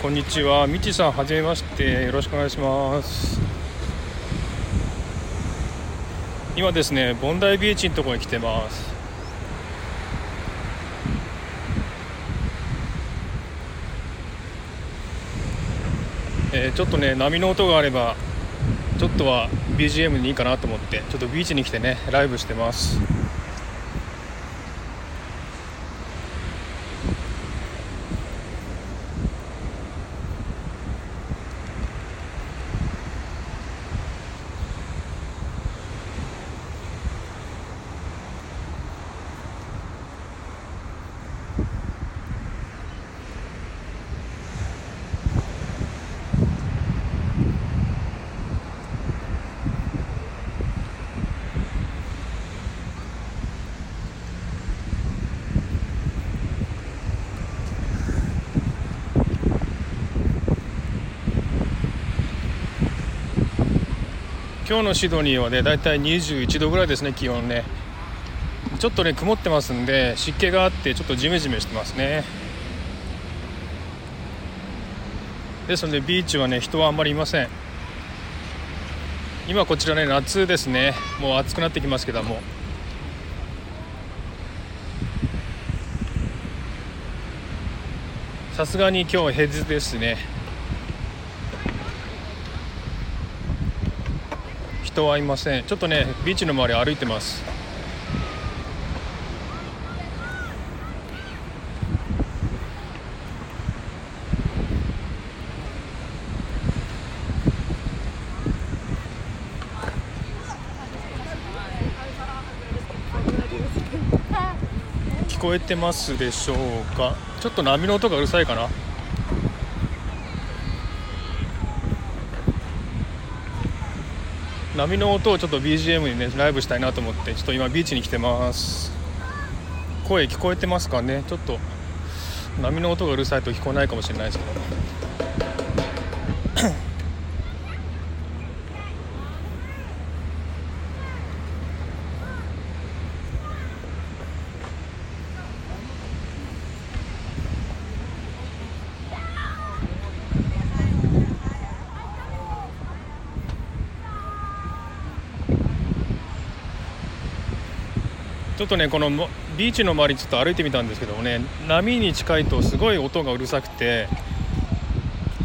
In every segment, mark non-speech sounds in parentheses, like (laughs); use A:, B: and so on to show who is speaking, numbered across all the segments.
A: こんにちは。みちさんはじめまして。よろしくお願いします。今ですねボンダイビーチのところに来てます。えー、ちょっとね波の音があればちょっとは BGM にいいかなと思ってちょっとビーチに来てねライブしてます。今日のシドニーはねだいたい21度ぐらいですね気温ね。ちょっとね曇ってますんで湿気があってちょっとジメジメしてますね。ですのでビーチはね人はあんまりいません。今こちらね夏ですね。もう暑くなってきますけども。さすがに今日は平日ですね。人はいません。ちょっとねビーチの周り歩いてます。聞こえてますでしょうか？ちょっと波の音がうるさいかな。波の音をちょっと BGM にねライブしたいなと思ってちょっと今ビーチに来てます。声聞こえてますかね？ちょっと波の音がうるさいと聞こえないかもしれないですけど。ちょっとねこのビーチの周りちょっと歩いてみたんですけどもね波に近いとすごい音がうるさくて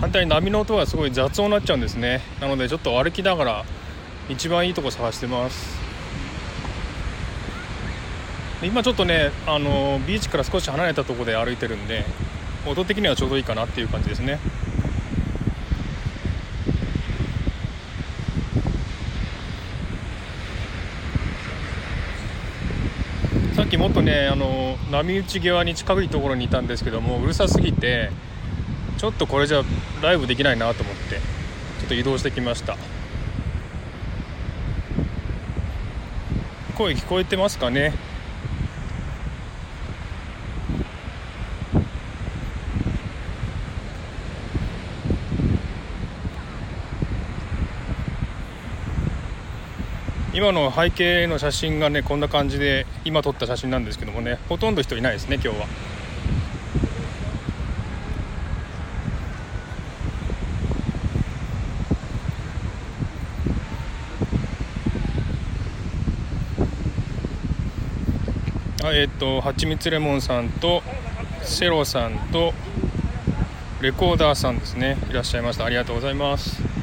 A: 反対に波の音がすごい雑音になっちゃうんですね。なのでちょっと歩きながら一番いいとこ探してます。今ちょっとねあのビーチから少し離れたところで歩いてるんで音的にはちょうどいいかなっていう感じですねさっきもっとねあの波打ち際に近いところにいたんですけどもうるさすぎてちょっとこれじゃライブできないなと思ってちょっと移動してきました。声聞こえてますかね？今の背景の写真がねこんな感じで今撮った写真なんですけどもねほとんど人いないですね今日は。あえっ、とはちみつレモンさんとセロさんとレコーダーさんですね。いらっしゃいました。ありがとうございます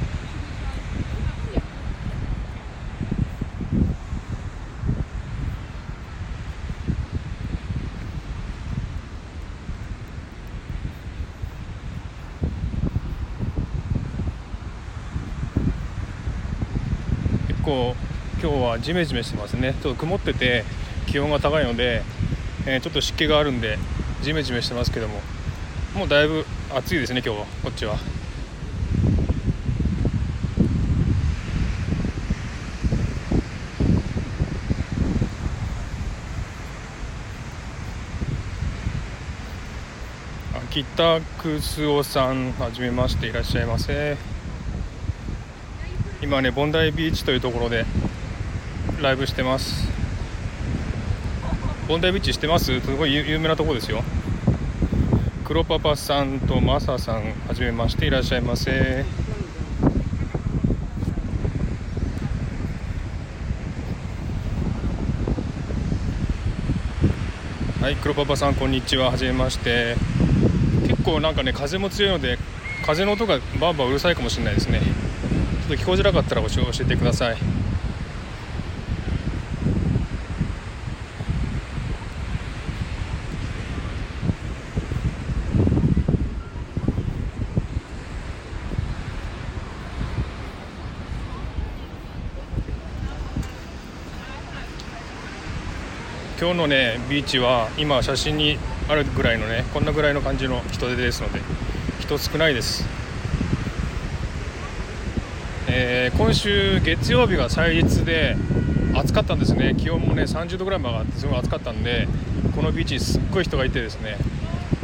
A: 構今日はジメジメしてますねちょっと曇ってて気温が高いので、えー、ちょっと湿気があるんでジメジメしてますけどももうだいぶ暑いですね今日はこっちは。北楠尾さんはじめましていらっしゃいませ。今ねボンダイビーチというところでライブしてます。ボンダイビーチ知ってます？すごい有名なとこですよ。黒パパさんとマサさんはじめましていらっしゃいませ。はい黒パパさんこんにちは。はじめまして。結構なんかね風も強いので風の音がバーバーうるさいかもしれないですね。ちょっと聞こえづらかったら教えてください。日のねビーチは今写真にあるぐらいのねこんなぐらいの感じの人出ですので人少ないです。えー、今週月曜日が祭日で暑かったんですね。気温もね30度ぐらいまで上がってすごい暑かったんでこのビーチすっごい人がいてですね。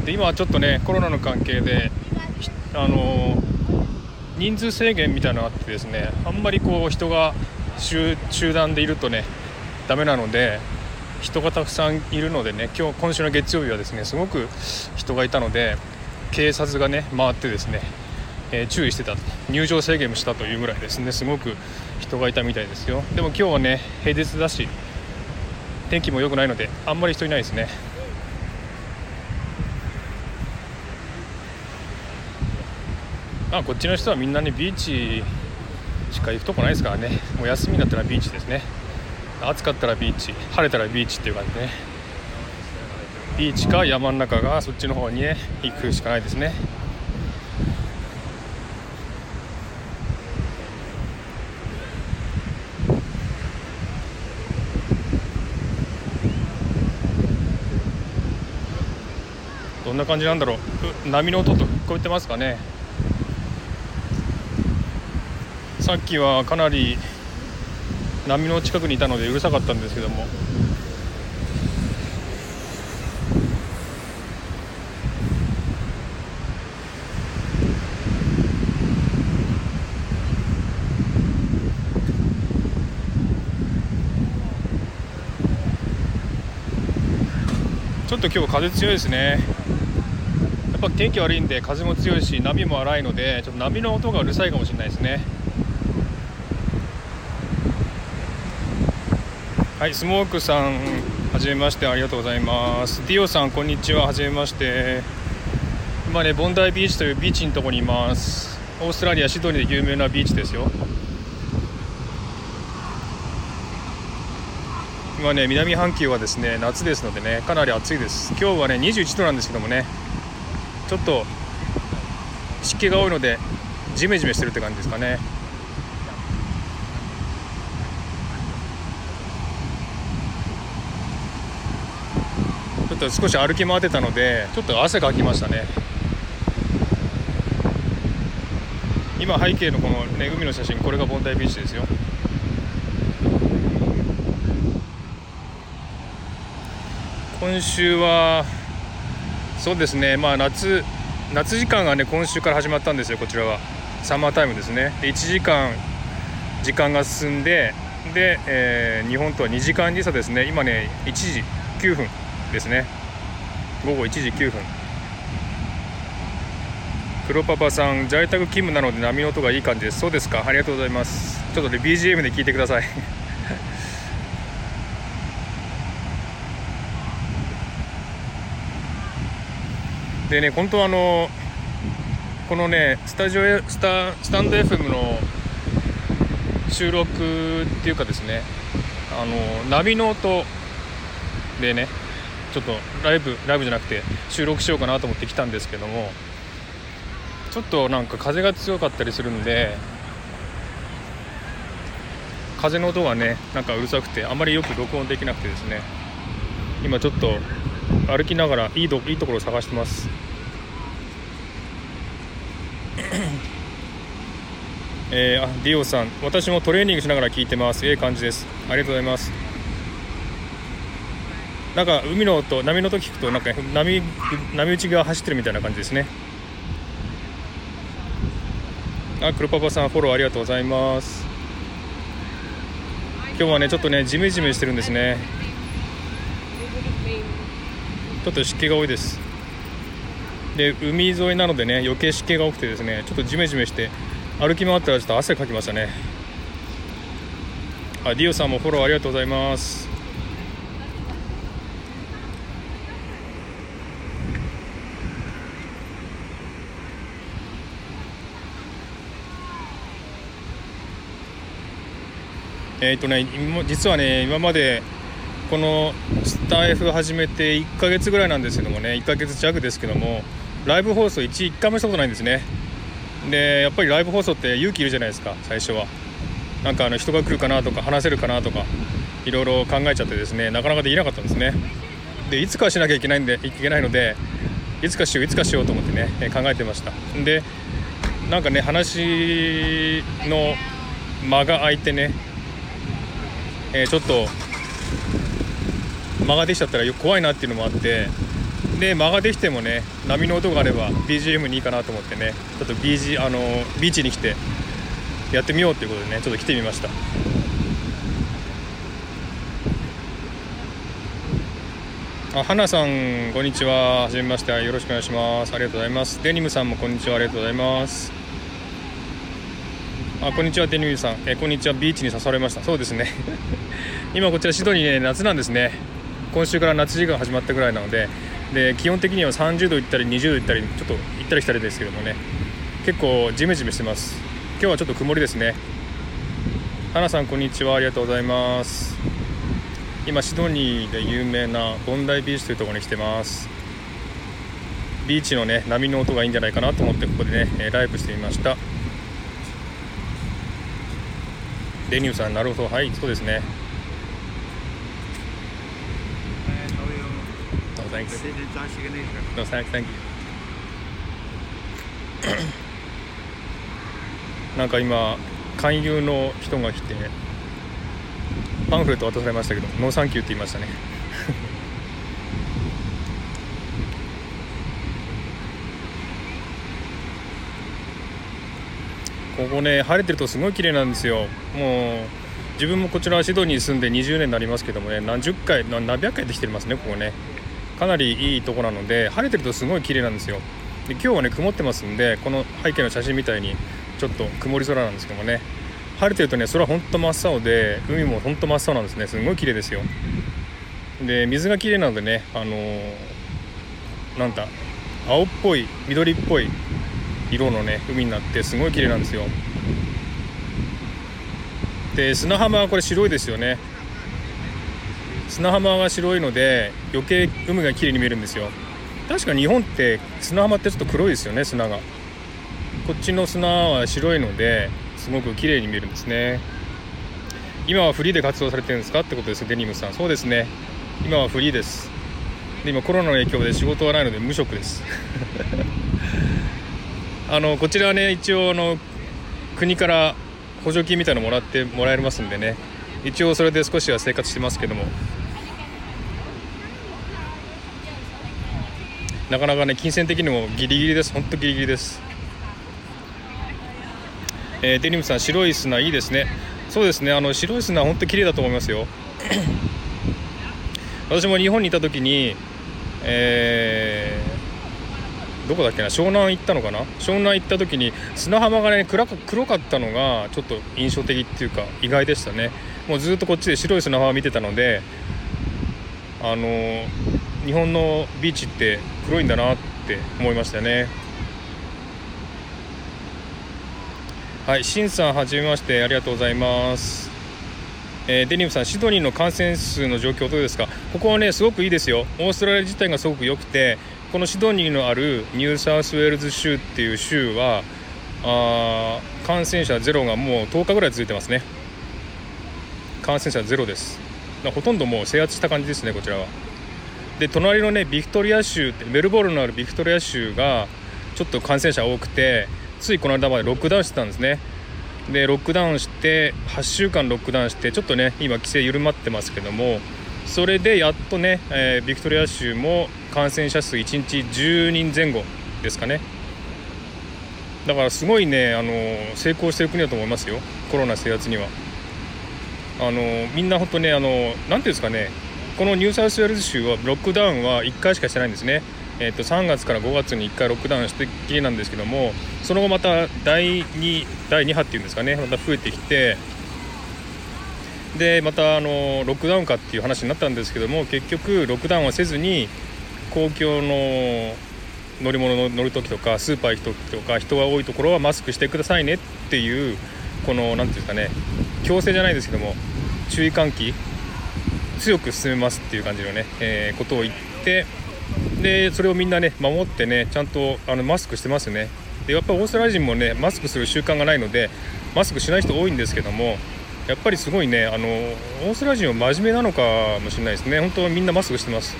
A: で今はちょっとねコロナの関係であのー、人数制限みたいなのがあってですねあんまりこう人が集団でいるとねダメなので人がたくさんいるのでね今日今週の月曜日はですねすごく人がいたので警察がね回ってですね、えー、注意してた入場制限もしたというぐらいですね。すごく人がいたみたいですよ。でも今日はね平日だし天気も良くないのであんまり人いないですね。まあこっちの人はみんなねビーチしか行くとこないですからね。もう休みになったらビーチですね。暑かったらビーチ晴れたらビーチっていう感じね。ビーチか山の中がそっちの方にね行くしかないですね。どんな感じなんだろう？波の音と聞こえてますかね？さっきはかなり波の近くにいたのでうるさかったんですけども。ちょっと今日風強いですね。やっぱ天気悪いんで風も強いし波も荒いのでちょっと波の音がうるさいかもしれないですね。はいスモークさんはじめましてありがとうございます。ディオさんこんにちは。はじめまして。今ねボンダイビーチというビーチのとこにいます。オーストラリアシドニーで有名なビーチですよ。今ね南半球はですね夏ですのでねかなり暑いです。今日はね21度なんですけどもねちょっと湿気が多いのでジメジメしてるって感じですかね。と少し歩き回ってたのでちょっと汗かきましたね。今背景のこの、ね、海の写真これがボンダイビーチですよ。今週はそうですね。まあ夏夏時間がね今週から始まったんですよこちらは。サマータイムですね。で1時間時間が進んでで、えー、日本とは2時間時差ですね。今ね1時9分。ですね。午後1時9分。黒パパさん在宅勤務なので波の音がいい感じです。そうですか。ありがとうございます。ちょっとね BGM で聞いてください。(laughs) でね本当あのこのねスタジオスタスタンド FM の収録っていうかですねあの波の音でねちょっとライブライブじゃなくて収録しようかなと思って来たんですけどもちょっとなんか風が強かったりするんで風の音がねなんかうるさくてあまりよく録音できなくてですね。今ちょっと歩きながらいいどいいところを探してます。えー、あディオさん私もトレーニングしながら聞いてます。ええ感じです。ありがとうございます。なんか海の音波の音聞くとなんか波波打ちが走ってるみたいな感じですね。あ黒パパさんフォローありがとうございます。今日はねちょっとねジメジメしてるんですね。ちょっと湿気が多いです。で海沿いなのでね余計湿気が多くてですねちょっとジメジメして歩き回ったらちょっと汗かきましたね。あディオさんもフォローありがとうございます。えっ、ー、とね実はね今までこのスタイフ始めて1ヶ月ぐらいなんですけどもね1ヶ月弱ですけどもライブ放送 1, 1回もしたことないんですね。でやっぱりライブ放送って勇気いるじゃないですか最初は。なんかあの人が来るかなとか話せるかなとかいろいろ考えちゃってですねなかなかできなかったんですね。でいつかしなきゃいけないんでいけないのでいつかしよういつかしようと思ってね考えてました。でなんかね話の間が空いてねえー、ちょっと間ができちゃったら怖いなっていうのもあってで間ができてもね波の音があれば BGM にいいかなと思ってねちょっと BG あのビーチに来てやってみようっていうことでねちょっと来てみました。あ花さんこんにちは。はじめまして。よろしくお願いします。ありがとうございます。デニムさんもこんにちは。ありがとうございます。あこんにちはデニムさん。えこんにちはビーチに誘われました。そうですね。(laughs) 今こちらシドニーね夏なんですね。今週から夏時間始まったぐらいなのでで基本的には30度いったり20度いったりちょっと行ったりしたりですけどもね。結構ジメジメしてます。今日はちょっと曇りですね。花さんこんにちは。ありがとうございます。今シドニーで有名なボンダイビーチというところに来てます。ビーチのね波の音がいいんじゃないかなと思ってここでねライブしてみました。デニムさんなるほどはいそうですね No thanks. No thanks, thank you. (coughs) なんか今勧誘の人が来てパンフレット渡されましたけどノーサンキューって言いましたねここね晴れてるとすごい綺麗なんですよ。もう自分もこちらシドニーに住んで20年になりますけどもね何十回何百回できてますねここね。かなりいいとこなので晴れてるとすごい綺麗なんですよ。で今日はね曇ってますんでこの背景の写真みたいにちょっと曇り空なんですけどもね。晴れてるとね空ほんと真っ青で海もほんと真っ青なんですね。すごい綺麗ですよ。で水が綺麗なのでねあのー、なんだ青っぽい緑っぽい色のね海になってすごい綺麗なんですよ。で砂浜はこれ白いですよね。砂浜が白いので余計海が綺麗に見えるんですよ。確か日本って砂浜ってちょっと黒いですよね砂が。こっちの砂は白いのですごく綺麗に見えるんですね。今はフリーで活動されてるんですかってことですデニムさん。そうですね。今はフリーです。で今コロナの影響で仕事はないので無職です。あのこちらはね一応あの国から補助金みたいなのもらってもらえますんでね。一応それで少しは生活してますけども。なかなかね金銭的にもギリギリです。本当ギリギリです。えー、デニムさん白い砂いいですね。そうですね。あの白い砂本当綺麗だと思いますよ。(clears throat) 私も日本にいた時にえーどこだっけな？湘南行ったのかな？湘南行った時に砂浜がね暗か黒かったのがちょっと印象的っていうか意外でしたね。もうずっとこっちで白い砂浜見てたのであの日本のビーチって黒いんだなって思いましたね。はいしんさんはじめまして。ありがとうございます。えー、デニムさん、シドニーの感染数の状況どうですか？ここはね、すごくいいですよ。オーストラリア自体がすごく良くて、このシドニーのあるニューサウスウェールズ州っていう州はあ感染者ゼロがもう10日ぐらい続いてますね。感染者ゼロです。ほとんどもう制圧した感じですねこちらは。で隣のねビクトリア州ってメルボルンのあるビクトリア州がちょっと感染者多くてついこの間までロックダウンしてたんですね。でロックダウンして8週間ロックダウンしてちょっとね今規制緩まってますけどもそれでやっとね、えー、ビクトリア州も感染者数1日10人前後ですかね。だからすごいねあの成功してる国だと思いますよ。コロナ制圧には。あのみんな本当ねあの何ていうんですかね。このニューサウスウェールズ州はロックダウンは1回しかしてないんですね。えー、と3月から5月に1回ロックダウンしてきりなんですけどもその後また第 2, 第2波っていうんですかね。また増えてきてでまたあのロックダウンかっていう話になったんですけども結局ロックダウンはせずに公共の乗り物の乗る時とかスーパー行く時とか人が多いところはマスクしてくださいねっていうこの何て言うんですかね強制じゃないですけども注意喚起強く進めますっていう感じのね、えー、ことを言ってでそれをみんなね守ってねちゃんとあのマスクしてますね。でやっぱオーストラリア人もねマスクする習慣がないのでマスクしない人多いんですけどもやっぱりすごいねあのオーストラリア人は真面目なのかもしれないですね。本当はみんなマスクしてます。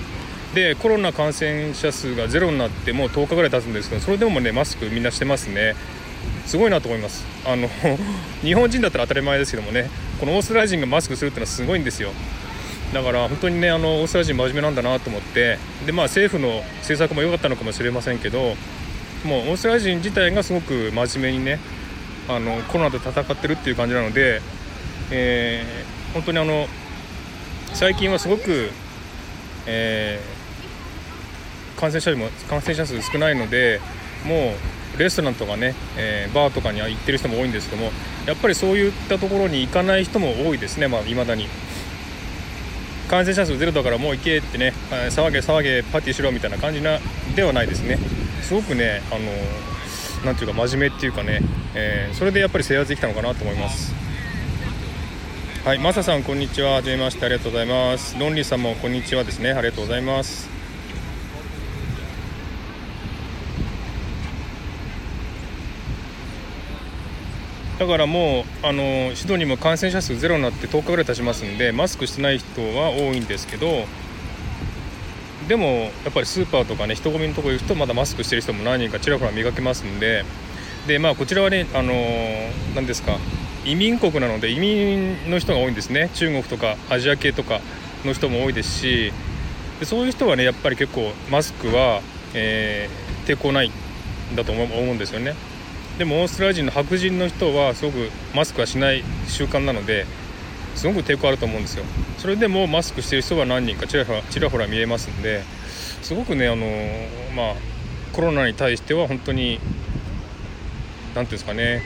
A: でコロナ感染者数がゼロになってもう10日ぐらい経つんですけどそれでもねマスクみんなしてますね。すごいなと思います。あの (laughs) 日本人だったら当たり前ですけどもねこのオーストラリア人がマスクするってのはすごいんですよ。だから本当にねあのオーストラリア人真面目なんだなと思ってでまあ政府の政策も良かったのかもしれませんけどもうオーストラリア人自体がすごく真面目にねあのコロナと戦ってるっていう感じなので、えー、本当にあの最近はすごく、えー、感染者も感染者数少ないのでもうレストランとかね、えー、バーとかには行ってる人も多いんですけどもやっぱりそういったところに行かない人も多いですねまあ未だに。感染者数ゼロだからもう行けってね騒げ騒げパーティーしろみたいな感じなではないですねすごくねあのなんていうか真面目っていうかね、えー、それでやっぱり制圧できたのかなと思いますはいマサさんこんにちは。はじめましてありがとうございます。ロンリーさんもこんにちはですね。ありがとうございます。だからもうあのシドニーも感染者数ゼロになって10日ぐらい経ちますんでマスクしてない人は多いんですけどでもやっぱりスーパーとかね人混みのとこ行くとまだマスクしてる人も何人かちらほら見かけますんででまあこちらはねあの何ですか移民国なので移民の人が多いんですね。中国とかアジア系とかの人も多いですし。でそういう人はねやっぱり結構マスクは、えー、抵抗ないんだと思うんですよね。でもオーストラリア人の白人の人はすごくマスクはしない習慣なのですごく抵抗あると思うんですよ。それでもマスクしてる人は何人かちらほらちらほら見えますんですごくねあのまあコロナに対しては本当に何ていうんですかね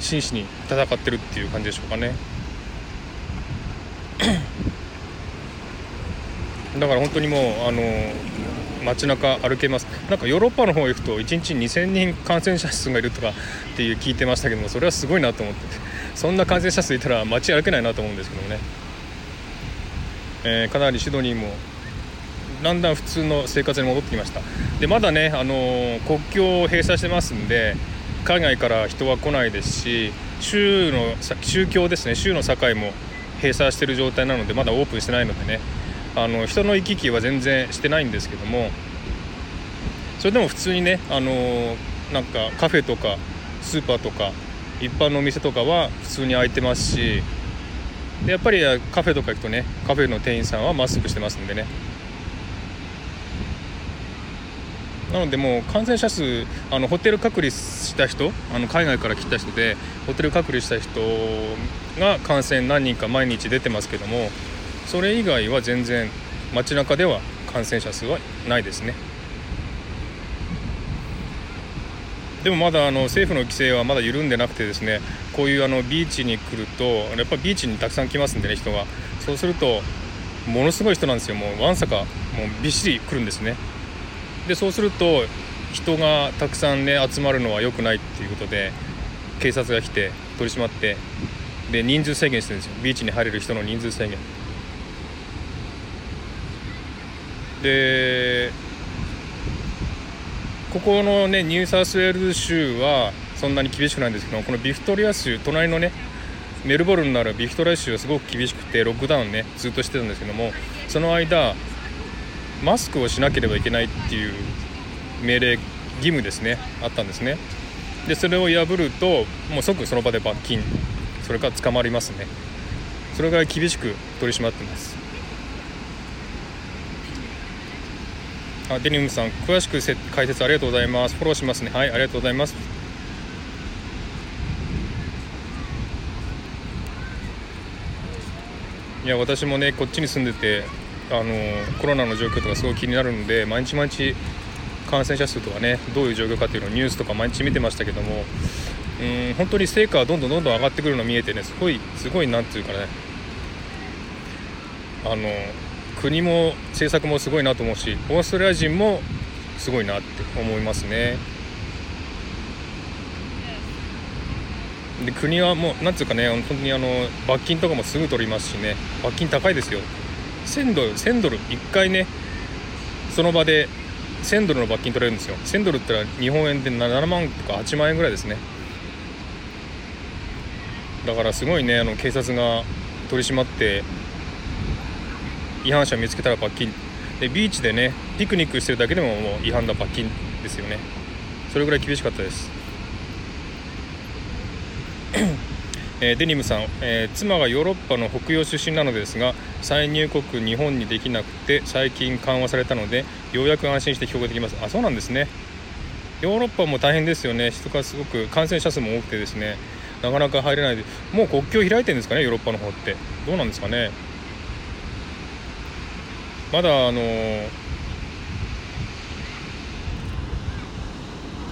A: 真摯に戦ってるっていう感じでしょうかね。(clears throat) だから本当にもうあの街中歩けます。なんかヨーロッパの方行くと1日2000人感染者数がいるとかっていう聞いてましたけどもそれはすごいなと思って。てそんな感染者数いたら街歩けないなと思うんですけどもね、えー、かなりシドニーもだんだん普通の生活に戻ってきました。でまだね、あの、国境を閉鎖してますんで海外から人は来ないですし州の宗教ですね。州の境も閉鎖してる状態なのでまだオープンしてないのでね。あの人の行き来は全然してないんですけども。それでも普通にねあのなんかカフェとかスーパーとか一般のお店とかは普通に開いてますし。でやっぱりカフェとか行くとねカフェの店員さんはマスクしてますんでね。なのでもう感染者数あのホテル隔離した人あの海外から来た人でホテル隔離した人が感染何人か毎日出てますけどもそれ以外は全然街中では感染者数はないですね。でもまだあの政府の規制はまだ緩んでなくてですねこういうあのビーチに来るとやっぱビーチにたくさん来ますんでね人が。そうするとものすごい人なんですよ。もうわんさかもうびっしり来るんですね。でそうすると人がたくさんね集まるのは良くないっていうことで警察が来て取り締まってで人数制限してるんですよ。ビーチに入れる人の人数制限。でここのねニューサウスウェールズ州はそんなに厳しくないんですけどこのビクトリア州隣のねメルボルンのあるビクトリア州はすごく厳しくてロックダウンねずっとしてたんですけどもその間マスクをしなければいけないっていう命令義務ですね。あったんですね。でそれを破るともう即その場で罰金。それから捕まりますね。それぐらい厳しく取り締まってます。あデニムさん詳しく解説ありがとうございます。フォローしますね。はいありがとうございます。いや私もねこっちに住んでてあのコロナの状況とかすごい気になるので毎日毎日感染者数とかねどういう状況かっていうのをニュースとか毎日見てましたけどもうん本当に成果はどんどんどんどん上がってくるの見えてねすごいすごいなんていうかねあの国も政策もすごいなと思うしオーストラリア人もすごいなって思いますね。で国はもうなんつうかね本当にあの罰金とかもすぐ取りますしね罰金高いですよ1000ドル1000ドル1回ねその場で1000ドルの罰金取れるんですよ。1000ドルってのは日本円で7万とか8万円ぐらいですね。だからすごいねあの警察が取り締まって違反者見つけたら罰金。でビーチでねピクニックしてるだけでももう違反だ罰金ですよね。それぐらい厳しかったです。えー、デニムさん、えー、妻がヨーロッパの北洋出身なのですが再入国日本にできなくて最近緩和されたのでようやく安心して帰国できます。あそうなんですね。ヨーロッパも大変ですよね。人がすごく感染者数も多くてですね。なかなか入れないで。もう国境開いてるんですかねヨーロッパの方って。どうなんですかね。まだあの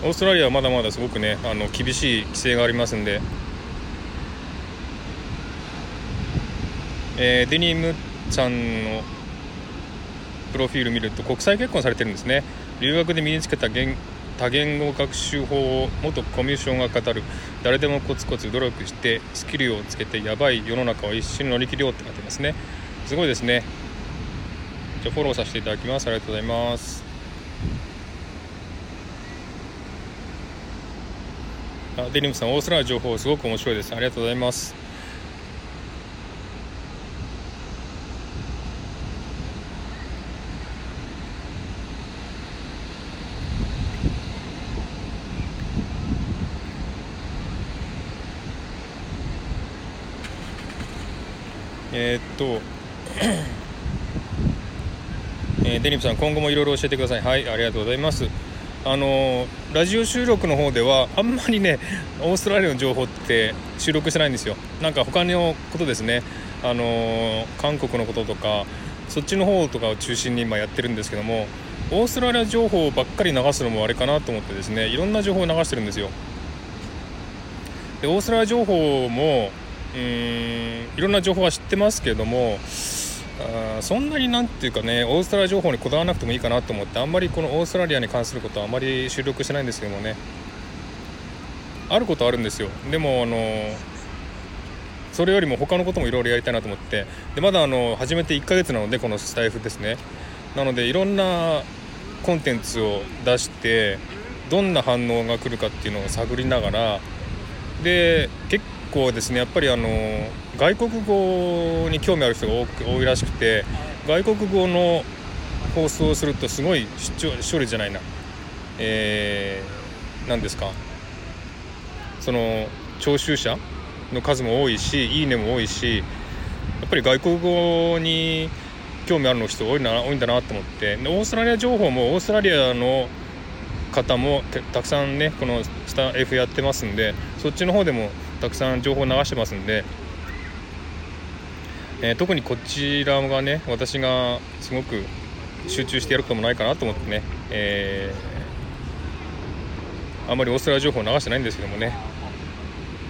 A: オーストラリアはまだまだすごくねあの厳しい規制がありますんでえー、デニムさんのプロフィール見ると国際結婚されてるんですね。留学で身につけた言多言語学習法を元コミュ障が語る。誰でもコツコツ努力してスキルをつけてやばい世の中を一瞬乗り切りようって書いてますね。すごいですね。じゃフォローさせていただきます。ありがとうございます。あデニムさんオーストラリア情報すごく面白いです。ありがとうございます。えー、っと (coughs) えー、デニムさん今後もいろいろ教えてください。はいありがとうございます。あのラジオ収録の方ではあんまりねオーストラリアの情報って収録してないんですよ。なんか他のことですね。あの韓国のこととかそっちの方とかを中心に今やってるんですけどもオーストラリア情報ばっかり流すのもあれかなと思ってですねいろんな情報を流してるんですよ。でオーストラリア情報もうんいろんな情報は知ってますけどもあそんなになんていうかねオーストラリア情報にこだわらなくてもいいかなと思ってあんまりこのオーストラリアに関することはあまり収録してないんですけどもね。あることあるんですよ。でもあのそれよりも他のこともいろいろやりたいなと思って。でまだあの始めて1ヶ月なのでこのスタイフですね。なのでいろんなコンテンツを出してどんな反応が来るかっていうのを探りながらで結構ですねやっぱりあの外国語に興味ある人が多く多いらしくて外国語の放送をするとすごい視聴視聴率じゃないな。えー、何ですか。その聴衆者の数も多いしいいねも多いしやっぱり外国語に興味あるの人多いな多いんだなと思って。オーストラリア情報もオーストラリアの方もたくさんねこのスタ F やってますんでそっちの方でもたくさん情報を流してますんで、えー、特にこちらがね私がすごく集中してやることもないかなと思ってね、えー、あんまりオーストラリア情報を流してないんですけどもね。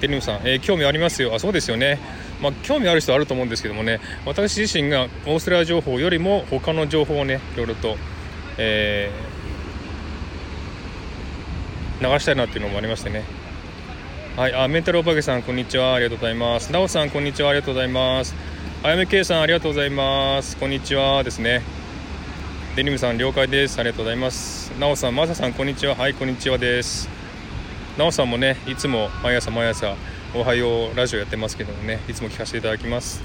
A: テニムさん、えー、興味ありますよ。あそうですよね。まあ、興味ある人はあると思うんですけどもね。私自身がオーストラリア情報よりも他の情報をねいろいろと、えー、流したいなっていうのもありましてね。はい、あメンタルおばけさんこんにちは。ありがとうございます。なおさんこんにちは。ありがとうございます。あやめけいさんありがとうございます。こんにちは。ですね。デニムさん了解です。ありがとうございます。なおさんまささんこんにちは。はいこんにちは。です。なおさんもねいつも毎朝毎朝おはようラジオやってますけどもねいつも聞かせていただきます。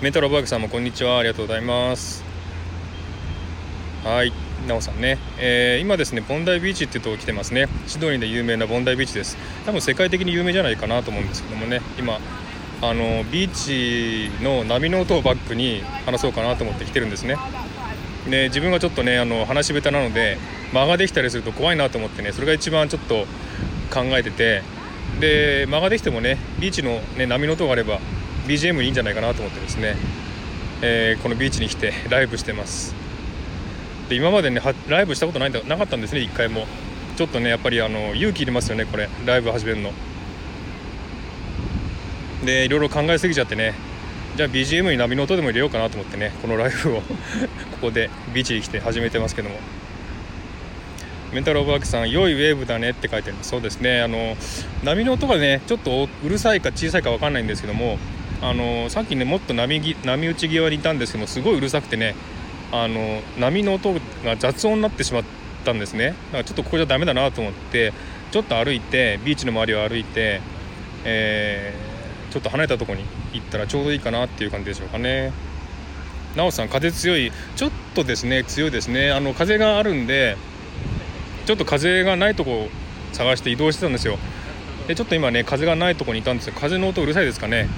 A: メンタルおばけさんもこんにちは。ありがとうございます。はいなおさんね、えー、今ですねボンダイビーチっていうとこ来てますね。シドニーで有名なボンダイビーチです。多分世界的に有名じゃないかなと思うんですけどもね。今あのビーチの波の音をバックに話そうかなと思って来てるんですね。で自分がちょっとねあの話し下手なので間ができたりすると怖いなと思ってねそれが一番ちょっと考えてて。で間ができてもねビーチの、ね、波の音があれば BGM いいんじゃないかなと思ってですね。えー、このビーチに来てライブしてます。で今までねライブしたことないんだなかったんですね一回も。ちょっとねやっぱりあの勇気いりますよねこれ。ライブ始めるの。でいろいろ考えすぎちゃってね。じゃあ BGM に波の音でも入れようかなと思ってねこのライブを。(laughs) ここでビーチに来て始めてますけども。メンタルオブワークさん良いウェーブだねって書いてる。そうですね。あの波の音がねちょっとうるさいか小さいか分かんないんですけどもあのさっきねもっと波波打ち際にいたんですけどもすごいうるさくてねあの波の音が雑音になってしまったんですね。だからちょっとここじゃダメだなと思ってちょっと歩いてビーチの周りを歩いて、えー、ちょっと離れたとこに行ったらちょうどいいかなっていう感じでしょうかね。なおさん風強い。ちょっとですね強いですね。あの風があるんでちょっと風がないとこを探して移動してたんですよ。でちょっと今ね風がないとこにいたんですよ。風の音うるさいですかね。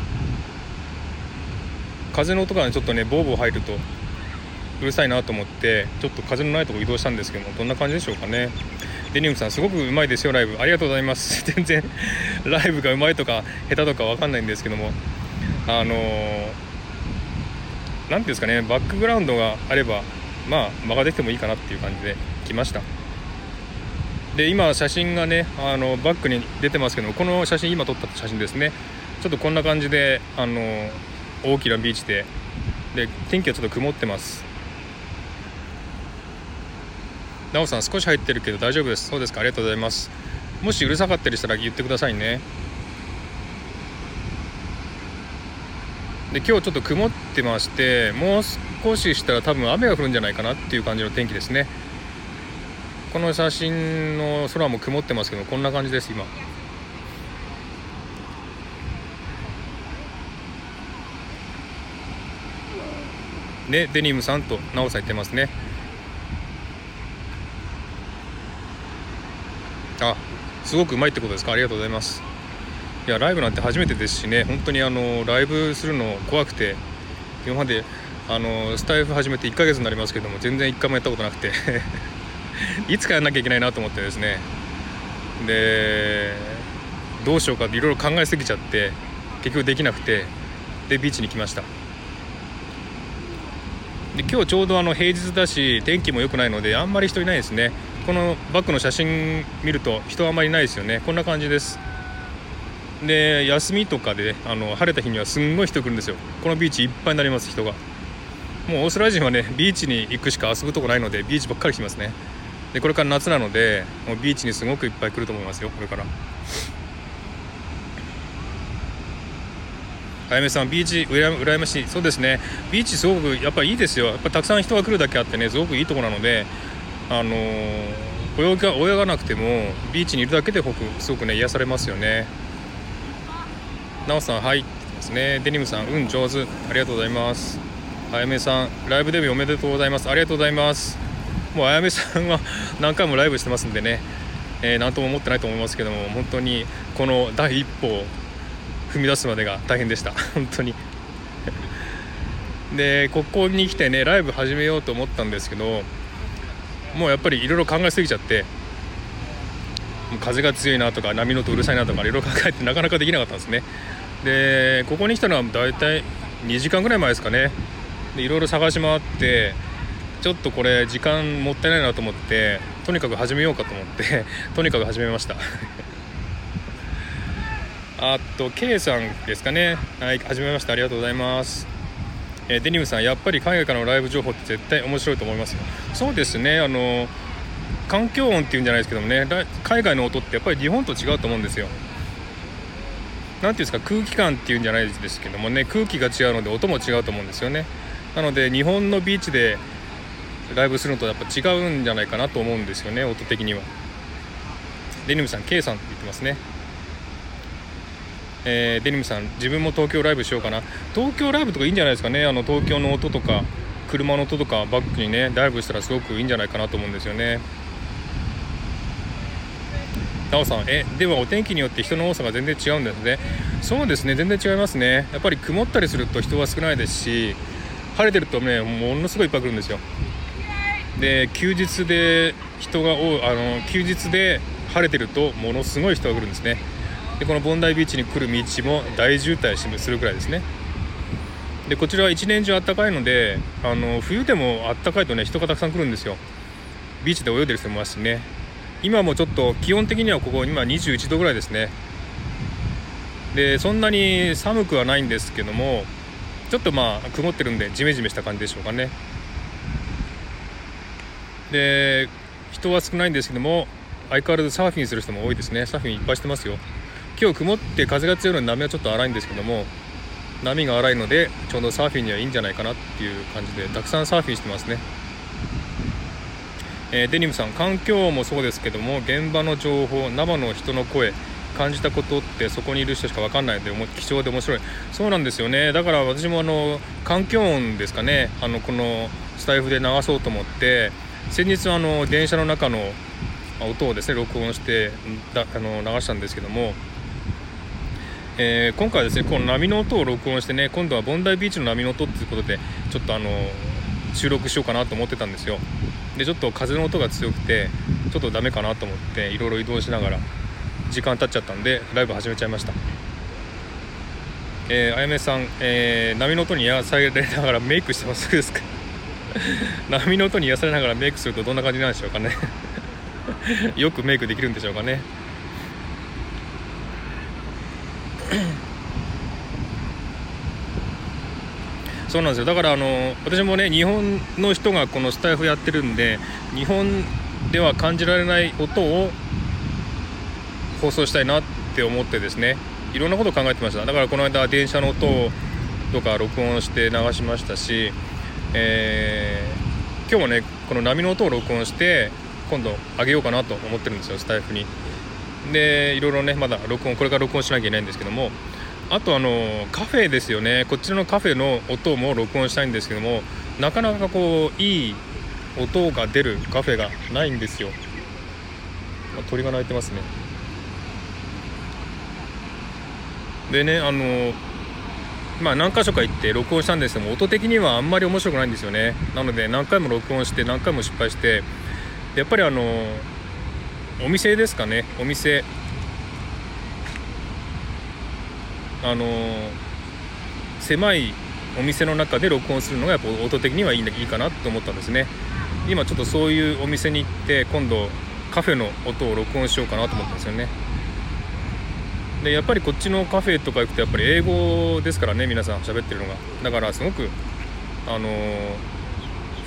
A: 風の音が、ね、ちょっとねボーボー入るとうるさいなと思ってちょっと風のないとこ移動したんですけどもどんな感じでしょうかね。デニムさんすごくうまいですよライブ。ありがとうございます。(laughs) 全然ライブがうまいとか下手とか分かんないんですけども。あの何、ー、ていうんですかねバックグラウンドがあればまあ間ができてもいいかなっていう感じで来ました。で今写真がねあのバックに出てますけどこの写真今撮った写真ですね。ちょっとこんな感じであの大きなビーチで。で天気はちょっと曇ってます。なおさん少し入ってるけど大丈夫です。そうですか。ありがとうございます。もしうるさかったりしたら言ってくださいね。で今日ちょっと曇ってましてもう少ししたら多分雨が降るんじゃないかなっていう感じの天気ですね。この写真の空も曇ってますけどこんな感じです今。でデニムさんと直さん言ってますねあすごくうまいってことですか？ありがとうございます。いやライブなんて初めてですしね本当にあのライブするの怖くて今まであのスタイフ始めて1ヶ月になりますけども全然1回もやったことなくて。(laughs) いつかやんなきゃいけないなと思ってですね。でどうしようかっていろいろ考えすぎちゃって結局できなくてでビーチに来ました。で今日ちょうどあの平日だし天気も良くないのであんまり人いないですね。このバッグの写真見ると人あまりないですよね。こんな感じです。で休みとかであの晴れた日にはすんごい人来るんですよ。このビーチいっぱいになります人が。もうオーストラリア人はねビーチに行くしか遊ぶとこないのでビーチばっかり来ますね。でこれから夏なのでもうビーチにすごくいっぱい来ると思いますよこれから。あやめさんビーチうら羨ましい。そうですね。ビーチすごくやっぱりいいですよ。やっぱたくさん人が来るだけあってねすごくいいとこなのであのー、泳が泳がなくてもビーチにいるだけで僕すごくね癒されますよね。なおさんはいですね。デニムさんうん上手。ありがとうございます。あやめさんライブデビューおめでとうございます。ありがとうございます。もうあやめさんは (laughs) 何回もライブしてますんでね、えー、何とも思ってないと思いますけども本当にこの第一歩を踏み出すまでが大変でした。(laughs) 本当に。でここに来てねライブ始めようと思ったんですけどもうやっぱりいろいろ考えすぎちゃって風が強いなとか波の音うるさいなとかいろいろ考えてなかなかできなかったんですね。でここに来たのは大体2時間ぐらい前ですかね。いろいろ探し回ってちょっとこれ時間もったいないなと思ってとにかく始めようかと思って (laughs) とにかく始めました。(laughs) あと K さんですかね。はい始めました。ありがとうございます。えデニムさんやっぱり海外からのライブ情報って絶対面白いと思いますよ。そうですねあの環境音っていうんじゃないですけどもね海外の音ってやっぱり日本と違うと思うんですよ。何ていうんですか空気感っていうんじゃないですけどもね空気が違うので音も違うと思うんですよね。なので日本のビーチでライブするのとやっぱ違うんじゃないかなと思うんですよね音的には。デニムさん K さんって言ってますね。えー、デニムさん自分も東京ライブしようかな。東京ライブとかいいんじゃないですかね。あの東京の音とか車の音とかバックにねライブしたらすごくいいんじゃないかなと思うんですよね。なおさんえではお天気によって人の多さが全然違うんですね。そうですね全然違いますね。やっぱり曇ったりすると人は少ないですし晴れてるとねものすごいいっぱい来るんですよ。で休日で人が多いあの休日で晴れてるとものすごい人が来るんですね。でこのボンダイビーチに来る道も大渋滞するくらいですね。でこちらは一年中あったかいのであの冬でもあったかいとね人がたくさん来るんですよ。ビーチで泳いでる人もいますしね。今もちょっと気温的にはここ今21度ぐらいですね。でそんなに寒くはないんですけどもちょっとまあ曇ってるんでジメジメした感じでしょうかね。で人は少ないんですけども相変わらずサーフィンする人も多いですね。サーフィンいっぱいしてますよ。今日曇って風が強いので波はちょっと荒いんですけども波が荒いのでちょうどサーフィンにはいいんじゃないかなっていう感じでたくさんサーフィンしてますね、えー、デニムさん環境もそうですけども現場の情報生の人の声感じたことってそこにいる人しか分かんないので貴重で面白い。そうなんですよね。だから私もあの環境音ですかね。あのこのスタイフで流そうと思って先日あの電車の中の音をですね録音してだあの流したんですけども、えー、今回はですねこの波の音を録音してね今度はボンダイビーチの波の音っていうことでちょっとあの収録しようかなと思ってたんですよ。でちょっと風の音が強くてちょっとダメかなと思っていろいろ移動しながら時間経っちゃったんでライブ始めちゃいました。えー、あやめさん、えー、波の音に癒されながらメイクしてますですか？(laughs) 波の音に癒されながらメイクするとどんな感じなんでしょうかね。(laughs) よくメイクできるんでしょうかね。そうなんですよ。だからあの私もね日本の人がこのスタイフやってるんで日本では感じられない音を放送したいなって思ってですね。いろんなことを考えてました。だからこの間電車の音とか録音して流しましたし、えー、今日もねこの波の音を録音して今度あげようかなと思ってるんですよスタイフに。でいろいろねまだ録音これから録音しなきゃいけないんですけどもあとあのカフェですよね。こっちのカフェの音も録音したいんですけどもなかなかこういい音が出るカフェがないんですよ、ま、鳥が鳴いてますね。でねあのまあ何箇所か行って録音したんですけども音的にはあんまり面白くないんですよね。なので何回も録音して何回も失敗してやっぱりあのお店ですかね。お店あの狭いお店の中で録音するのがやっぱ音的にはいいいいかなと思ったんですね。今ちょっとそういうお店に行って今度カフェの音を録音しようかなと思ったんですよね。でやっぱりこっちのカフェとか行くとやっぱり英語ですからね皆さん喋ってるのが。だからすごくあの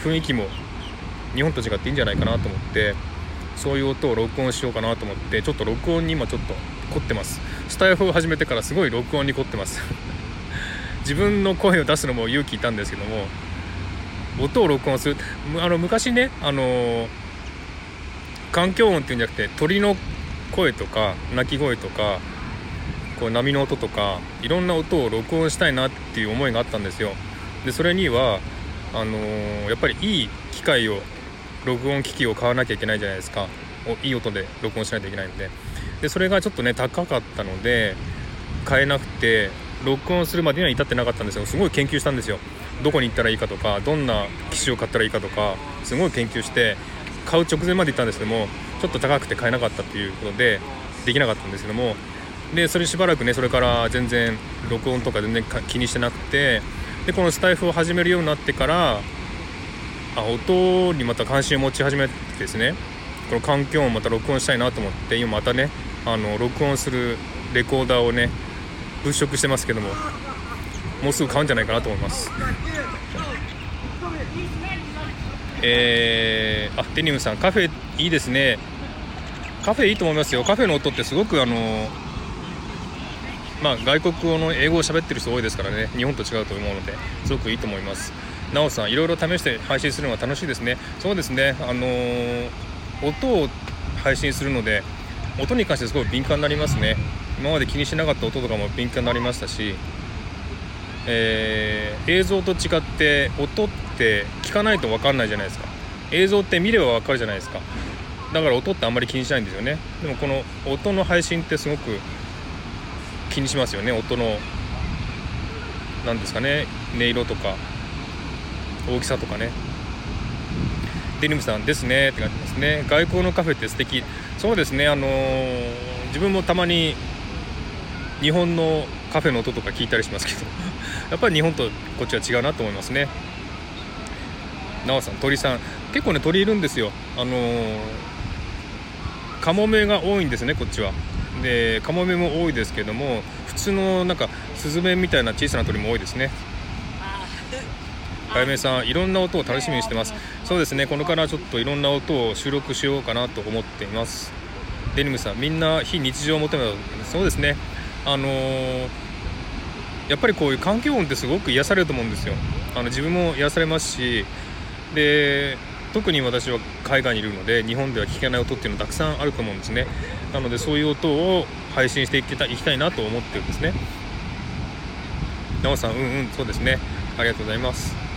A: 雰囲気も日本と違っていいんじゃないかなと思ってそういう音を録音しようかなと思ってちょっと録音に今ちょっと凝ってます。スタイフを始めてからすごい録音に凝ってます。(laughs) 自分の声を出すのも勇気いたんですけども音を録音する。あの昔ねあの環境音っていうんじゃなくて鳥の声とか鳴き声とかこう波の音とかいろんな音を録音したいなっていう思いがあったんですよ。でそれにはあの、やっぱりいい機械を録音機器を買わなきゃいけないじゃないですか。いい音で録音しないといけないんで。でそれがちょっとね高かったので買えなくて録音するまでには至ってなかったんですよ。すごい研究したんですよ。どこに行ったらいいかとかどんな機種を買ったらいいかとかすごい研究して買う直前まで行ったんですけどもちょっと高くて買えなかったっていうことでできなかったんですけどもでそれしばらくねそれから全然録音とか全然気にしてなくてでこのスタイフを始めるようになってからあ音にまた関心を持ち始めてですねこの環境をまた録音したいなと思って今またねあの録音するレコーダーをね物色してますけどももうすぐ買うんじゃないかなと思います。えー、あデニムさんカフェいいですね。カフェいいと思いますよ。カフェの音ってすごくあのまあ、外国語の英語を喋ってる人多いですからね。日本と違うと思うのですごくいいと思います。なおさんいろいろ試して配信するのが楽しいですね。そうですね。あのー、音を配信するので音に関してすごい敏感になりますね。今まで気にしなかった音とかも敏感になりましたし、えー、映像と違って音って聞かないと分かんないじゃないですか。映像って見れば分かるじゃないですか。だから音ってあんまり気にしないんですよね。でもこの音の配信ってすごく気にしますよね。音の何ですかね。音色とか大きさとかね。デニムさんですねって感じですね外交のカフェって素敵。そうですねあのー、自分もたまに日本のカフェの音とか聞いたりしますけど (laughs) やっぱり日本とこっちは違うなと思いますね。なおさん鳥さん。結構ね鳥いるんですよ。あのー、カモメが多いんですねこっちは。でカモメも多いですけども普通のなんかスズメみたいな小さな鳥も多いですね。あやめさんいろんな音を楽しみにしてます。そうですねこれからちょっといろんな音を収録しようかなと思っています。デニムさんみんな非日常を求めた。そうですね。あのー、やっぱりこういう環境音ってすごく癒されると思うんですよ。あの自分も癒されますしで特に私は海外にいるので日本では聞けない音っていうのたくさんあると思うんですね。なのでそういう音を配信していきたいきたいなと思ってるんですね。なおさんうんうんそうですね。ありがとうございます。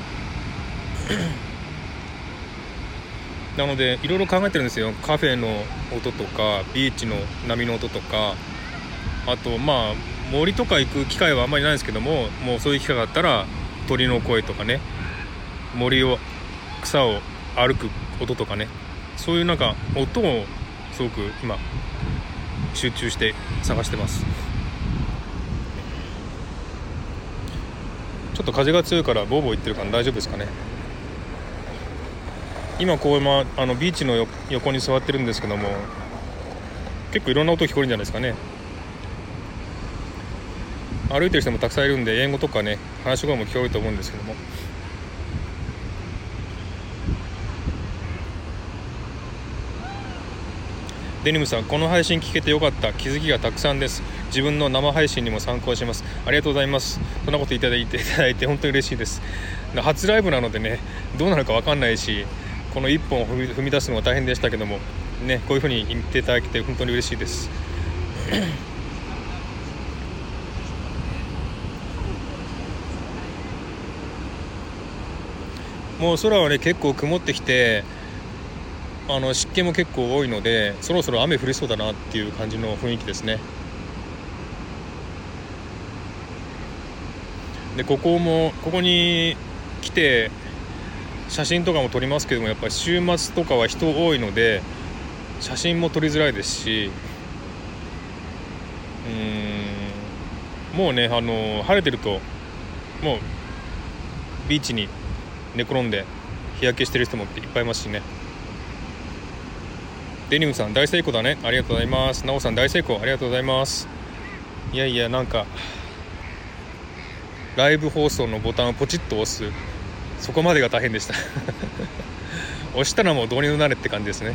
A: (clears throat) なのでいろいろ考えてるんですよ。カフェの音とかビーチの波の音とか。あとまあ森とか行く機会はあんまりないですけどももうそういう機会があったら鳥の声とかね。森を草を歩く音とかね。そういうなんか音をすごく今集中して探してます。ちょっと風が強いからボーボー言ってるから大丈夫ですかね。今こう今あのビーチの横に座ってるんですけども結構いろんな音聞こえるんじゃないですかね。歩いてる人もたくさんいるんで英語とかね話し声も聞こえると思うんですけども。デニムさんこの配信聞けてよかった。気づきがたくさんです。自分の生配信にも参考します。ありがとうございます。そんなこといただいていただいて本当に嬉しいです。初ライブなのでねどうなるか分かんないしこの一本を踏み出すのは大変でしたけどもねこういうふうに言っていただけて本当に嬉しいです。(coughs) もう空はね結構曇ってきてあの湿気も結構多いのでそろそろ雨降りそうだなっていう感じの雰囲気ですね。でここもここに来て写真とかも撮りますけどもやっぱり週末とかは人多いので写真も撮りづらいですしうんもうねあの晴れてるともうビーチに寝転んで日焼けしてる人もいっぱいいますしね。デニムさん大成功だね。ありがとうございます。なおさん大成功。ありがとうございます。いやいやなんかライブ放送のボタンをポチッと押す。そこまでが大変でした。(laughs) 押したらもうどうにもなれって感じですね。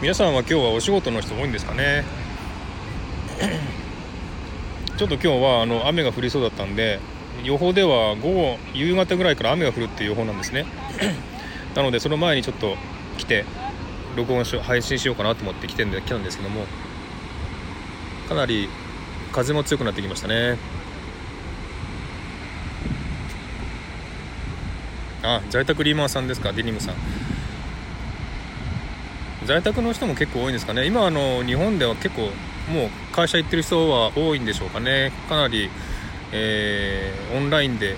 A: 皆さんは今日はお仕事の人多いんですかね？(coughs) ちょっと今日はあの雨が降りそうだったんで予報では午後夕方ぐらいから雨が降るっていう予報なんですね。(coughs) なのでその前にちょっと来て録音し配信しようかなと思って来てんで来たんですけどもかなり風も強くなってきましたね。あ在宅リーマンさんですかデニムさん。在宅の人も結構多いんですかね。今あの日本では結構もう会社行ってる人は多いんでしょうかね。かなり、えー、オンラインで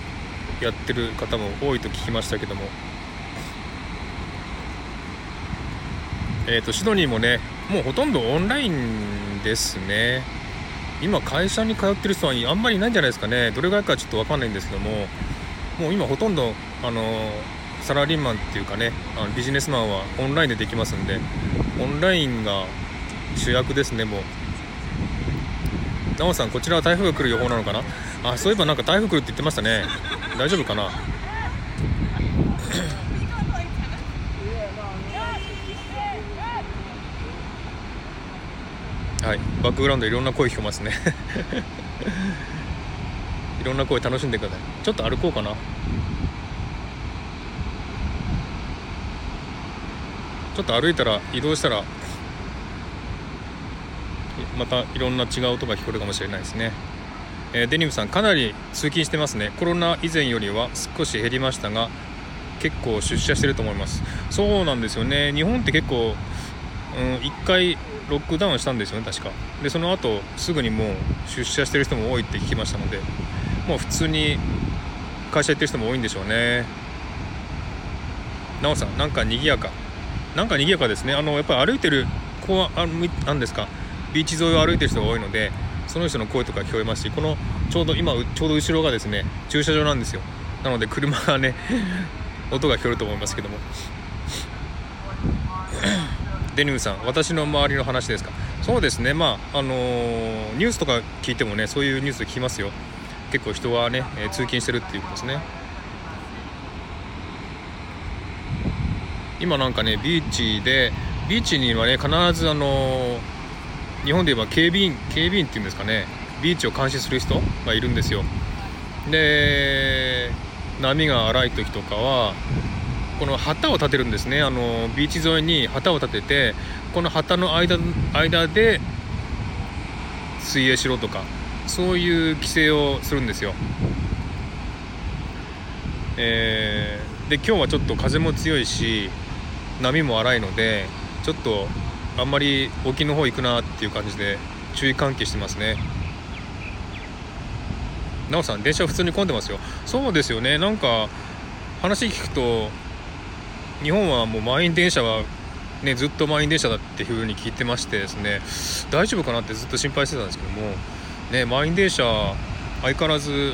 A: やってる方も多いと聞きましたけども。えーと、シドニーもねもうほとんどオンラインですね。今会社に通ってる人はあんまりいないんじゃないですかね。どれぐらいかちょっと分かんないんですけどももう今ほとんどあのサラリーマンっていうかねあのビジネスマンはオンラインでできますんでオンラインが主役ですねもう。ナオさんこちらは台風が来る予報なのかな？あそういえばなんか台風来るって言ってましたね。大丈夫かな？はい。バックグラウンドいろんな声聞こえますね。(laughs) いろんな声楽しんでください。ちょっと歩こうかな。ちょっと歩いたら移動したらまたいろんな違う音が聞こえるかもしれないですね、えー、デニムさんかなり通勤してますね。コロナ以前よりは少し減りましたが結構出社してると思います。そうなんですよね。日本って結構、うん、1回ロックダウンしたんですよね確か。でその後すぐにもう出社してる人も多いって聞きましたのでもう普通に会社行ってる人も多いんでしょうね。なおさんなんか賑やか。なんか賑やかですね。あのやっぱり歩いてるこうあなんですか。ビーチ沿いを歩いてる人が多いのでその人の声とか聞こえますしこのちょうど今ちょうど後ろがですね駐車場なんですよ。なので車がね (laughs) 音が聞こえると思いますけども。デニムさん私の周りの話ですか？そうですね。まああのー、ニュースとか聞いてもねそういうニュース聞きますよ。結構人はね、えー、通勤してるっていうことですね。今なんかねビーチでビーチにはね必ずあのー日本で言えば警備員警備員っていうんですかね。ビーチを監視する人がいるんですよ。で波が荒い時とかはこの旗を立てるんですね。あのビーチ沿いに旗を立ててこの旗の間間で水泳しろとかそういう規制をするんですよ、えー、で今日はちょっと風も強いし波も荒いのでちょっとあんまり沖の方行くなっていう感じで注意喚起してますね。なおさん電車普通に混んでますよ。そうですよね。なんか話聞くと日本はもう満員電車はねずっと満員電車だっていうふうに聞いてましてですね大丈夫かなってずっと心配してたんですけどもね満員電車相変わらず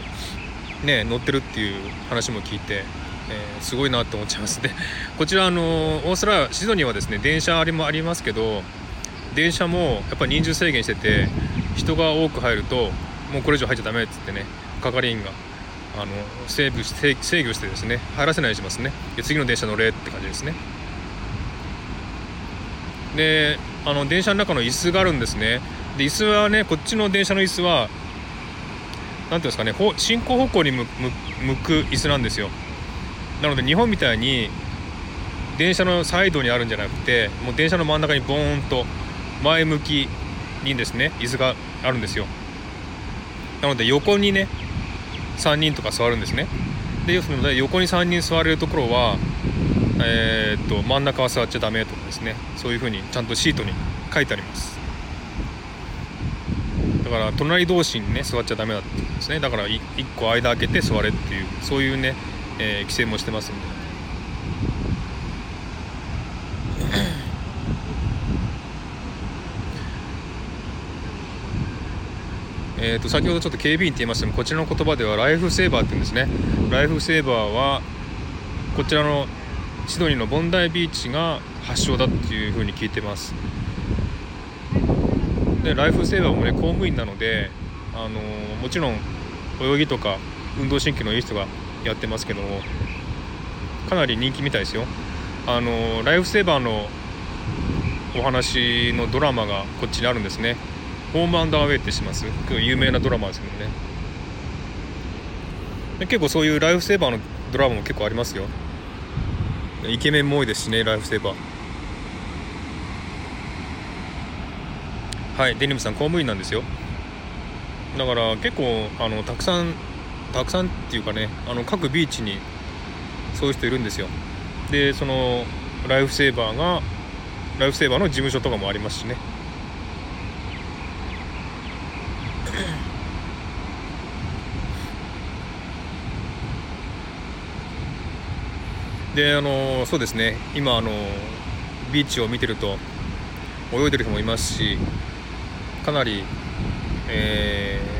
A: ね乗ってるっていう話も聞いてえー、すごいなって思っちゃいますね。(laughs) こちらあのオーストラリアシドニーはですね電車ありもありますけど電車もやっぱ人数制限してて人が多く入るともうこれ以上入っちゃダメっつってね係員があの制御して制御してですね入らせないようにしますね。で次の電車乗れって感じですね。であの電車の中の椅子があるんですね。で椅子はねこっちの電車の椅子は何ていうんですかね進行方向に向く椅子なんですよ。なので日本みたいに電車のサイドにあるんじゃなくてもう電車の真ん中にボーンと前向きにですね椅子があるんですよ。なので横にね3人とか座るんですね。で要するに横に3人座れるところはえー、っと真ん中は座っちゃダメとかですね。そういうふうにちゃんとシートに書いてあります。だから隣同士にね座っちゃダメだってことですね。だから1個間開けて座れっていうそういうねえー、規制もしてますんで。えーと先ほどちょっと警備員って言いましたけどこちらの言葉ではライフセーバーって言うんですね。ライフセーバーはこちらのシドニーのボンダイビーチが発祥だっていうふうに聞いてます。でライフセーバーもね公務員なので、あのー、もちろん泳ぎとか運動神経のいい人がやってますけどもかなり人気みたいですよ。あのライフセーバーのお話のドラマがこっちにあるんですね。ホームアンダーウェイってします？有名なドラマですけどね。結構そういうライフセーバーのドラマも結構ありますよ。イケメンも多いですしねライフセーバー。はいデニムさん公務員なんですよ。だから結構あのたくさんたくさんっていうかねあの各ビーチにそういう人いるんですよ。でそのライフセーバーがライフセーバーの事務所とかもありますしね。であのそうですね。今あのビーチを見てると泳いでる人もいますしかなり、えー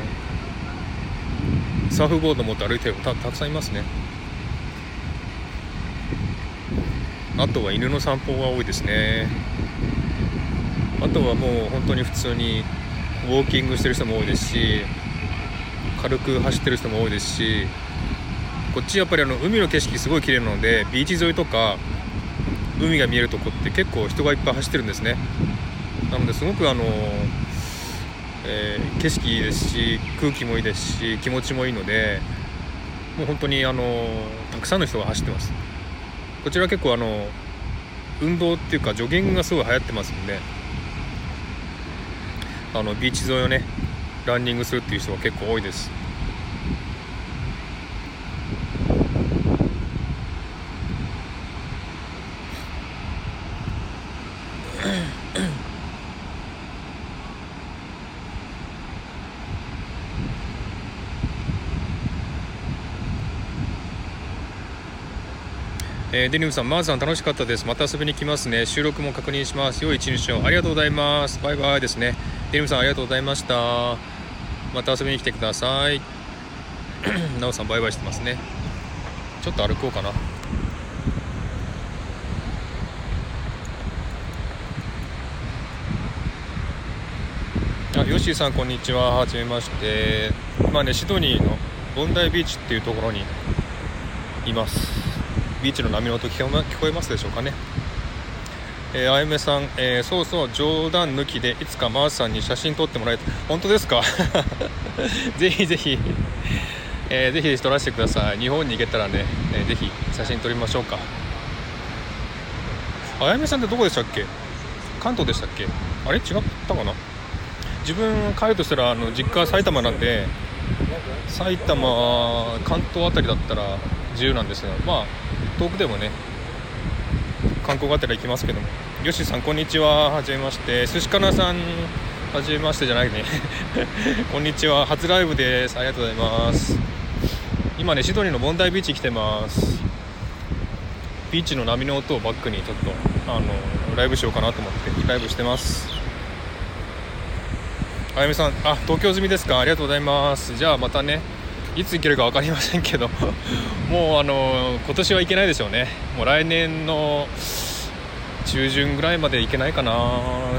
A: サーフボード持って歩いてるたたくさんいますね。あとは犬の散歩が多いですね。あとはもう本当に普通にウォーキングしてる人も多いですし軽く走ってる人も多いですしこっちやっぱりあの海の景色すごい綺麗なのでビーチ沿いとか海が見えるとこって結構人がいっぱい走ってるんですね。なのですごくあのえー、景色いいですし空気もいいですし気持ちもいいのでもう本当にあのたくさんの人が走ってます。こちら結構あの運動っていうかジョギングがすごい流行ってますんであのビーチ沿いをねランニングするっていう人が結構多いです。えー、デニムさん、マーさん楽しかったです。また遊びに来ますね。収録も確認します。良い一日をありがとうございます。バイバイですね。デニムさん、ありがとうございました。また遊びに来てください。(clears throat) なおさん、バイバイしてますね。ちょっと歩こうかな。あ、ヨッシーさん、こんにちは。はじめまして。今ね、シドニーのボンダイビーチっていうところにいます。ビーチの波の音聞こえますでしょうかね。えー、あゆめさん、えー、そうそう冗談抜きでいつかマースさんに写真撮ってもらえた本当ですか？(laughs) ぜひぜひ、えー、ぜひ撮らせてください。日本に行けたらね、えー、ぜひ写真撮りましょうか。あやめさんってどこでしたっけ？関東でしたっけ？あれ？違ったかな？自分帰るとしたらあの実家は埼玉なんで埼玉関東辺りだったら自由なんですがまあ遠くでもね観光がてら行きますけども。よしさんこんにちは。はじめまして。寿司かなさんはじめましてじゃないね。(laughs) こんにちは。初ライブです。ありがとうございます。今ねシドニーのボンダイビーチ来てます。ビーチの波の音をバックにちょっとあのライブしようかなと思ってライブしてます。あやみさんあ東京済みですか？ありがとうございます。じゃあまたね。いつ行けるか分かりませんけど (laughs) もうあの今年は行けないでしょうね。もう来年の中旬ぐらいまで行けないかな。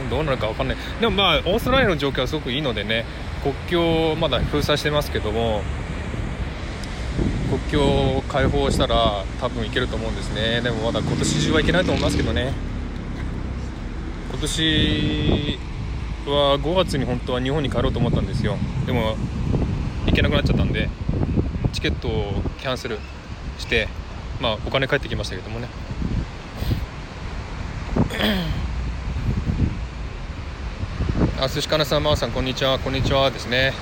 A: どうなるか分かんない。でもまあオーストラリアの状況はすごくいいのでね国境まだ封鎖してますけども国境を開放したら多分行けると思うんですね。でもまだ今年中は行けないと思いますけどね。今年は5月に本当は日本に帰ろうと思ったんですよ。でも行けなくなっちゃったんでチケットをキャンセルしてまあお金返ってきましたけどもねあ寿司かなさん、まーさん、こんにちは、こんにちはですね。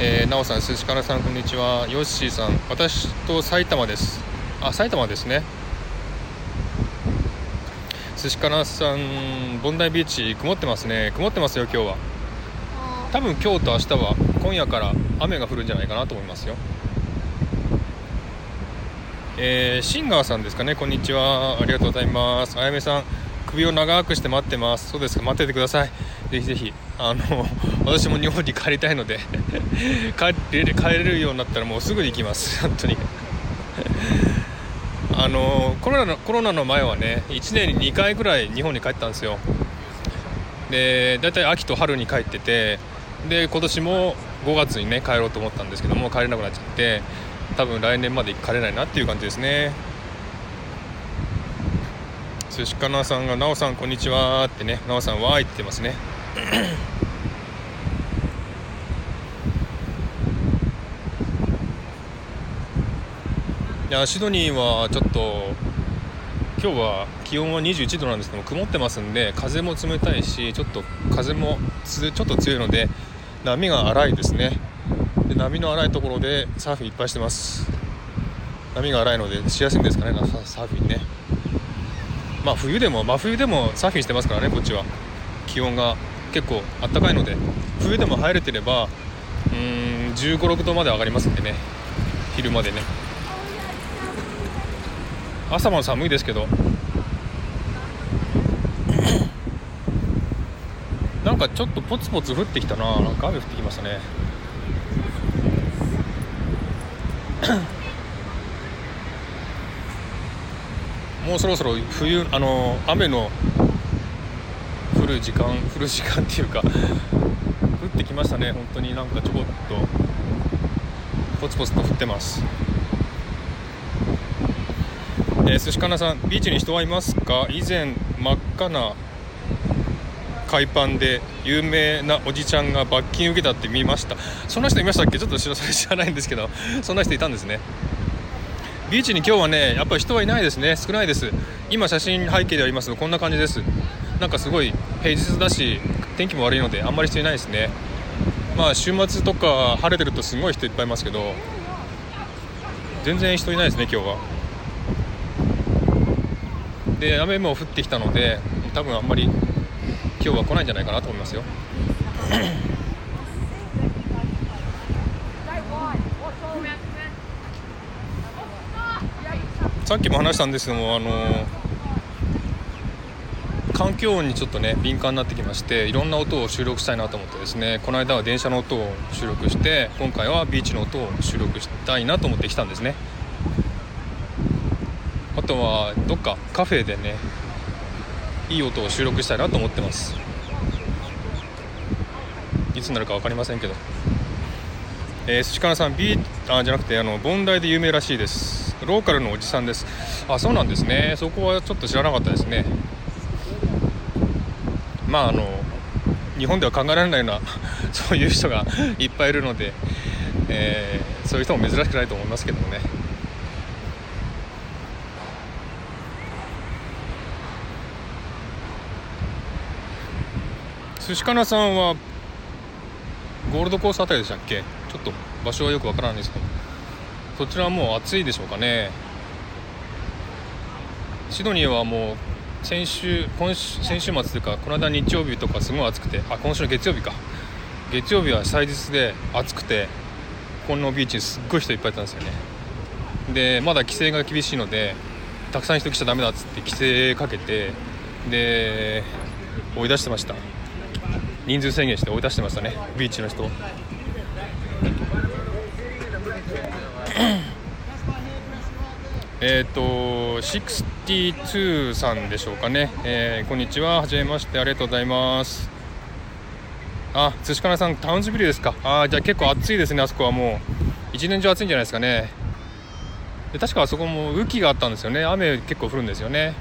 A: えー、なおさん、寿司かなさん、こんにちは。ヨッシーさん、私と埼玉です。あ、埼玉ですね。寿司かなさん、ボンダイビーチ、曇ってますね。曇ってますよ、今日は。多分今日と明日は今夜から雨が降るんじゃないかなと思いますよ。えー、シンガーさんですかね、こんにちは。ありがとうございます。あやめさん、首を長くして待ってます。そうですか、待っててください。ぜひぜひ、あの、私も日本に帰りたいので (laughs) 帰れる、帰れるようになったらもうすぐに行きます。本当に。あのコロナのコロナの前はね1年に2回ぐらい日本に帰ったんですよで大体秋と春に帰っててで今年も5月にね帰ろうと思ったんですけども帰れなくなっちゃって多分来年まで帰れないなっていう感じですね。寿司かなさんが「なおさんこんにちは」ってね「なおさんわーい」って言ってますね。いやシドニーはちょっと今日は気温は21度なんですけども曇ってますんで風も冷たいしちょっと風もちょっと強いので波が荒いですね。で波の荒いところでサーフィンいっぱいしてます。波が荒いのでしやすいんですかね。サーフィンね。まあ冬でも真冬でもサーフィンしてますからねこっちは。気温が結構あったかいので。冬でも入れてればうん1 5 6度まで上がりますんでね。昼までね。朝晩寒いですけど。なんかちょっとポツポツ降ってきたな。なんか雨降ってきましたね。(coughs) もうそろそろ冬あの雨の降る時間降る時間っていうか降ってきましたね。本当に。なんかちょこっとポツポツと降ってます。えー、寿司かなさんビーチに人はいますか？以前真っ赤な海パンで有名なおじちゃんが罰金受けたって見ましたそんな人いましたっけちょっとそれ知らないんですけどそんな人いたんですねビーチに今日はねやっぱり人はいないですね少ないです今写真背景でありますのこんな感じですなんかすごい平日だし天気も悪いのであんまり人いないですねまあ週末とか晴れてるとすごい人いっぱいいますけど全然人いないですね今日はで雨も降ってきたので多分あんまり今日は来ないんじゃないかなと思いますよ。さっきも話したんですけどもあの環境音にちょっとね敏感になってきましていろんな音を収録したいなと思ってですねこの間は電車の音を収録して今回はビーチの音を収録したいなと思ってきたんですね。あとはどっかカフェでねいい音を収録したいなと思ってます。いつになるか分かりませんけど。えー、寿司かなさん B あじゃなくてあのボンダイで有名らしいです。ローカルのおじさんです。あそうなんですね。そこはちょっと知らなかったですね。まああの日本では考えられないような (laughs) そういう人がいっぱいいるので、えー、そういう人も珍しくないと思いますけどもね。寿司かなさんはゴールドコースあたりでしたっけ？ちょっと場所はよくわからないですけど。そちらはもう暑いでしょうかね。シドニーはもう先週今週先週末というかこの間日曜日とかすごい暑くて。あ今週の月曜日か。月曜日は祭日で暑くてこのビーチにすっごい人いっぱいいたんですよね。でまだ規制が厳しいのでたくさん人来ちゃダメだっつって規制かけてで追い出してました。人数制限して追い出してましたね。ビーチの人 (coughs) えっ、ー、と62さんでしょうかね、えー、こんにちは。はじめまして。ありがとうございます。あ寿司かなさんタウンズビルですか。あじゃあ結構暑いですねあそこはもう。一年中暑いんじゃないですかね。で確かあそこも雨季があったんですよね。雨結構降るんですよね。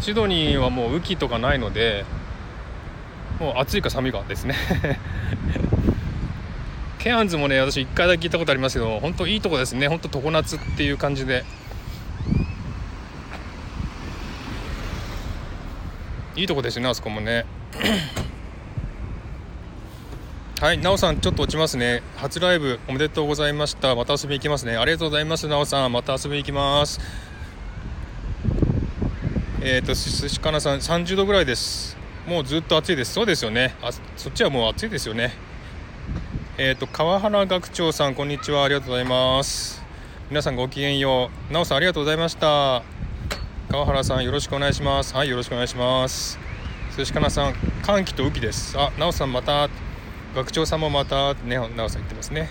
A: シドニーはもう雨季とかないので。もう暑いか寒いかですね。(laughs) ケアンズもね私1回だけ聞いたことありますけど本当いいとこですね。本当常夏っていう感じで。いいとこですねあそこもね。(coughs) はいなおさんちょっと落ちますね。初ライブおめでとうございました。また遊びに行きますね。ありがとうございますなおさん。また遊びに行きます。えっ、ー、と寿司かなさん30度ぐらいです。もうずっと暑いです。そうですよね。あそっちはもう暑いですよね。えっ、ー、と川原学長さんこんにちは。ありがとうございます。皆さんごきげんよう。なおさんありがとうございました。川原さんよろしくお願いします。はいよろしくお願いします。寿司かなさん歓喜と雨季です。あなおさんまた学長さんもまたねなおさん言ってますね。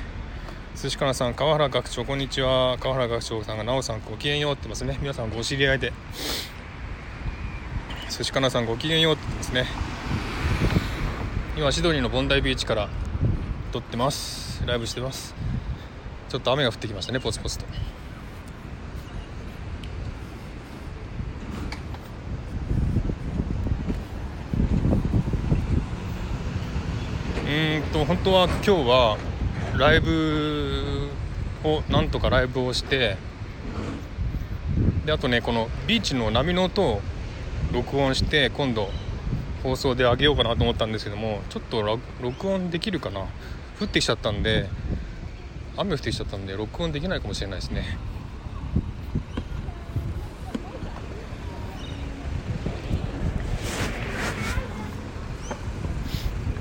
A: 寿司かなさん川原学長こんにちは。川原学長さんがなおさんごきげんようってますね。皆さんご知り合いで。寿司かなさんごきげんようって言ってますね。今シドニーのボンダイビーチから撮ってます。ライブしてます。ちょっと雨が降ってきましたねポツポツと。うんと本当は今日はライブをなんとかライブをしてであとねこのビーチの波の音を録音して今度放送であげようかなと思ったんですけどもちょっと録音できるかな？降ってきちゃったんで雨降ってきちゃったんで録音できないかもしれないですね。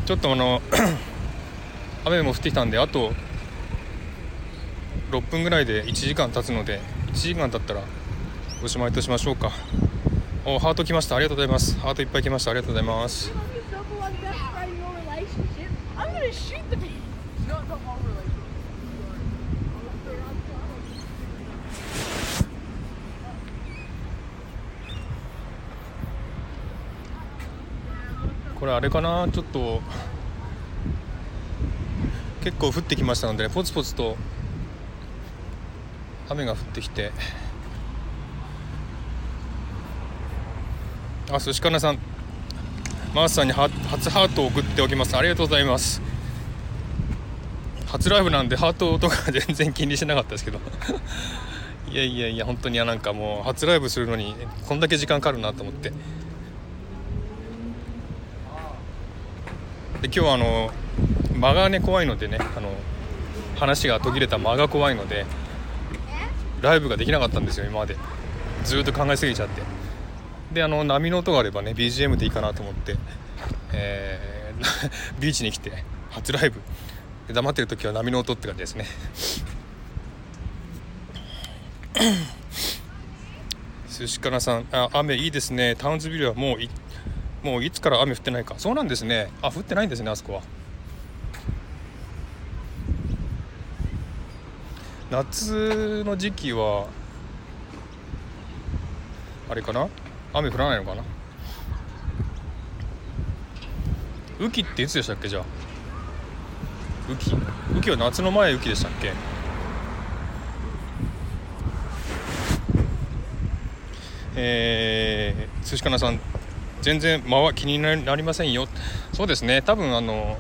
A: ちょっとあの (coughs) 雨も降ってきたんであと6分ぐらいで1時間経つので1時間経ったらおしまいとしましょうか。おハート来ました。ありがとうございます。ハートいっぱい来ました。ありがとうございます。これあれかな？ちょっと結構降ってきましたので、ね、ポツポツと雨が降ってきて。あ寿司かなさん。マースさんに初ハートを送っておきます。ありがとうございます。初ライブなんでハートとか全然気にしなかったですけど。(laughs) いやいやいや本当になんかもう初ライブするのにこんだけ時間かかるなと思って。で今日はあの間がね怖いのでねあの話が途切れた間が怖いのでライブができなかったんですよ今まで。ずっと考えすぎちゃって。であの波の音があればね BGM でいいかなと思って、えー、(laughs) ビーチに来て初ライブ。黙ってる時は波の音って感じですね。(coughs) 寿司かなさんあ雨いいですね。タウンズビルはもういもういつから雨降ってないか。そうなんですね。あ降ってないんですねあそこは。夏の時期はあれかな？雨降らないのかな？雨季っていつでしたっけ？じゃあ。雨季。雨季は夏の前雨季でしたっけ？えー、寿司かなさん全然間は気になりませんよ。そうですね。多分あの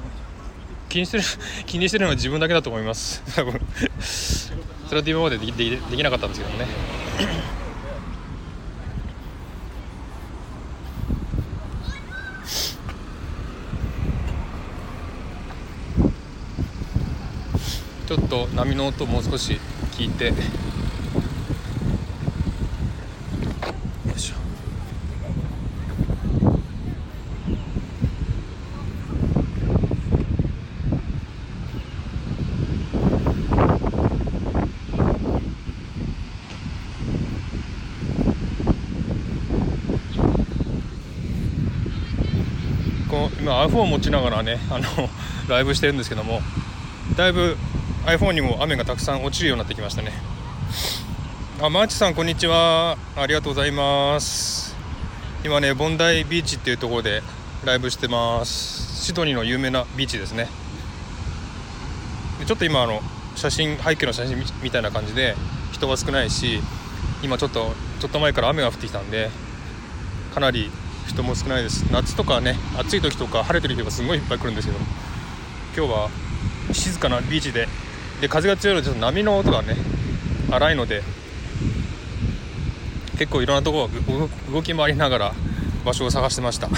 A: 気にしてる (laughs) 気にしてるのは自分だけだと思います。多分。それは今までできできなかったんですけどね。ちょっと波の音もう少し聞いて。よいしょ。こう今 iPhone を持ちながらねあのライブしてるんですけどもだいぶ iPhone にも雨がたくさん落ちるようになってきましたね。あマーチさんこんにちは。ありがとうございます。今ねボンダイビーチっていうところでライブしてます。シドニーの有名なビーチですね。でちょっと今あの写真背景の写真みたいな感じで人は少ないし今ちょっとちょっと前から雨が降ってきたんでかなり人も少ないです。夏とかね暑い時とか晴れてる日はすごいいっぱい来るんですけど今日は静かなビーチでで風が強いのでちょっと波の音がね荒いので結構いろんなところ動き回りながら場所を探してました。(coughs)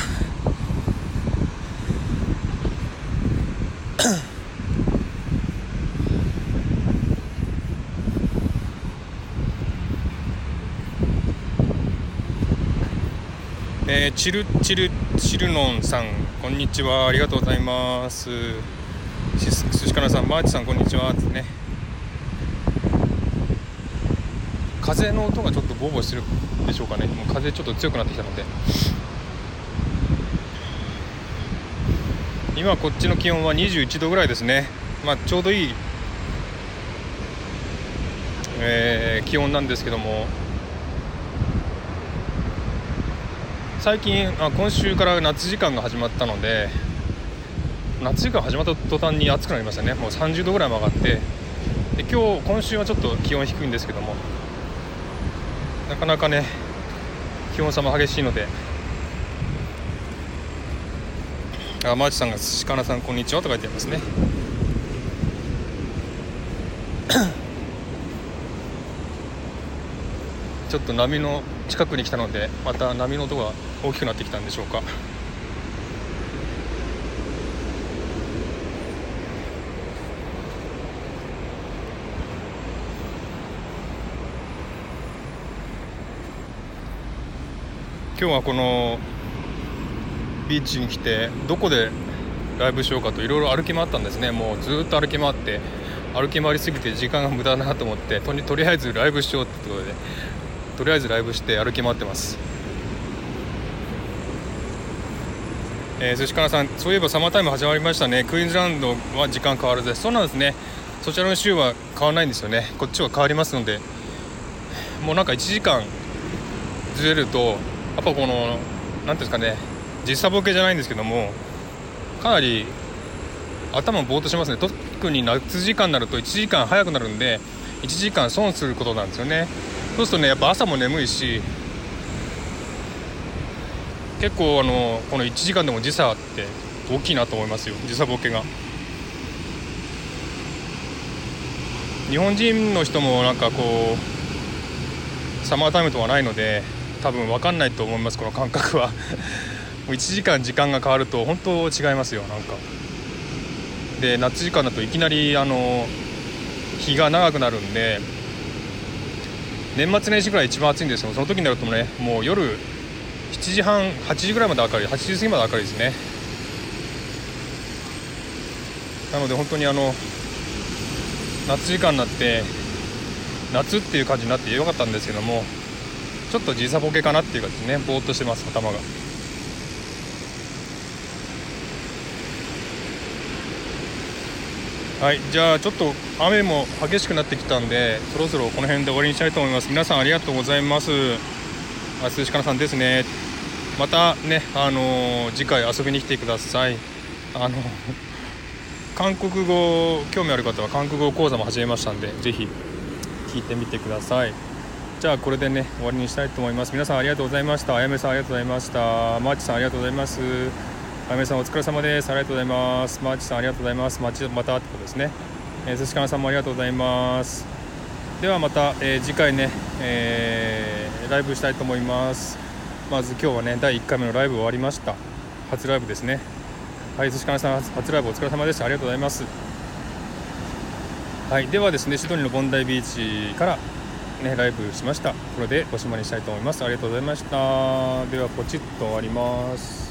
A: えー、チルチルチルノンさんこんにちは。ありがとうございます。すしかなさんマーチさんこんにちは。ですね。風の音がちょっとボーボーしてるでしょうかね。もう風ちょっと強くなってきたので。今こっちの気温は21度ぐらいですね。まあちょうどいい、えー、気温なんですけども。最近あ今週から夏時間が始まったので夏時間始まった途端に暑くなりましたね。もう30度ぐらいも上がって。で今日今週はちょっと気温低いんですけども。なかなかね気温差も激しいので。あマーチさんが「しかなさんこんにちは」と書いてありますね。ちょっと波の近くに来たのでまた波の音が大きくなってきたんでしょうか。今日はこのビーチに来てどこでライブしようかといろいろ歩き回ったんですね。もうずっと歩き回って歩き回りすぎて時間が無駄だなと思ってととりあえずライブしようってことでとりあえずライブして歩き回ってます。えー、寿司かなさんそういえばサマータイム始まりましたね。クイーンズランドは時間変わらずそうなんですね。そちらの週は変わらないんですよね。こっちは変わりますのでもうなんか1時間ずれるとっぱこの何ていうんですかね時差ボケじゃないんですけどもかなり頭ぼーっとしますね。特に夏時間になると1時間早くなるんで1時間損することなんですよね。そうするとねやっぱ朝も眠いし結構あのこの1時間でも時差って大きいなと思いますよ。時差ボケが。日本人の人もなんかこうサマータイムとはないので多分分かんないと思いますこの感覚は。(laughs) 1時間時間が変わると本当違いますよなんか。で夏時間だといきなりあの日が長くなるんで年末年始ぐらい一番暑いんですよ。その時になるとねもう夜7時半8時ぐらいまで明るい8時過ぎまで明るいですね。なので本当にあの夏時間になって夏っていう感じになってよかったんですけどもちょっと時差ボケかなっていう感じねぼーっとしてます頭が。はいじゃあちょっと雨も激しくなってきたんでそろそろこの辺で終わりにしたいと思います。皆さんありがとうございます。あ涼しかなさんですね。またねあのー、次回遊びに来てください。あの韓国語興味ある方は韓国語講座も始めましたんで是非聞いてみてください。じゃあこれでね終わりにしたいと思います。皆さんありがとうございました。あやめさんありがとうございました。マーチさんありがとうございます。あやめさんお疲れ様です。ありがとうございます。マーチさんありがとうございます。ままたってことですね。えー、寿司かなさんもありがとうございます。ではまた、えー、次回ね、えー、ライブしたいと思います。まず今日はね第1回目のライブ終わりました。初ライブですね。はい寿司かなさん初ライブお疲れ様でしたありがとうございます。はいではですねシドニーのボンダイビーチからねライブしました。これでおしまいにしたいと思います。ありがとうございました。ではポチッと終わります。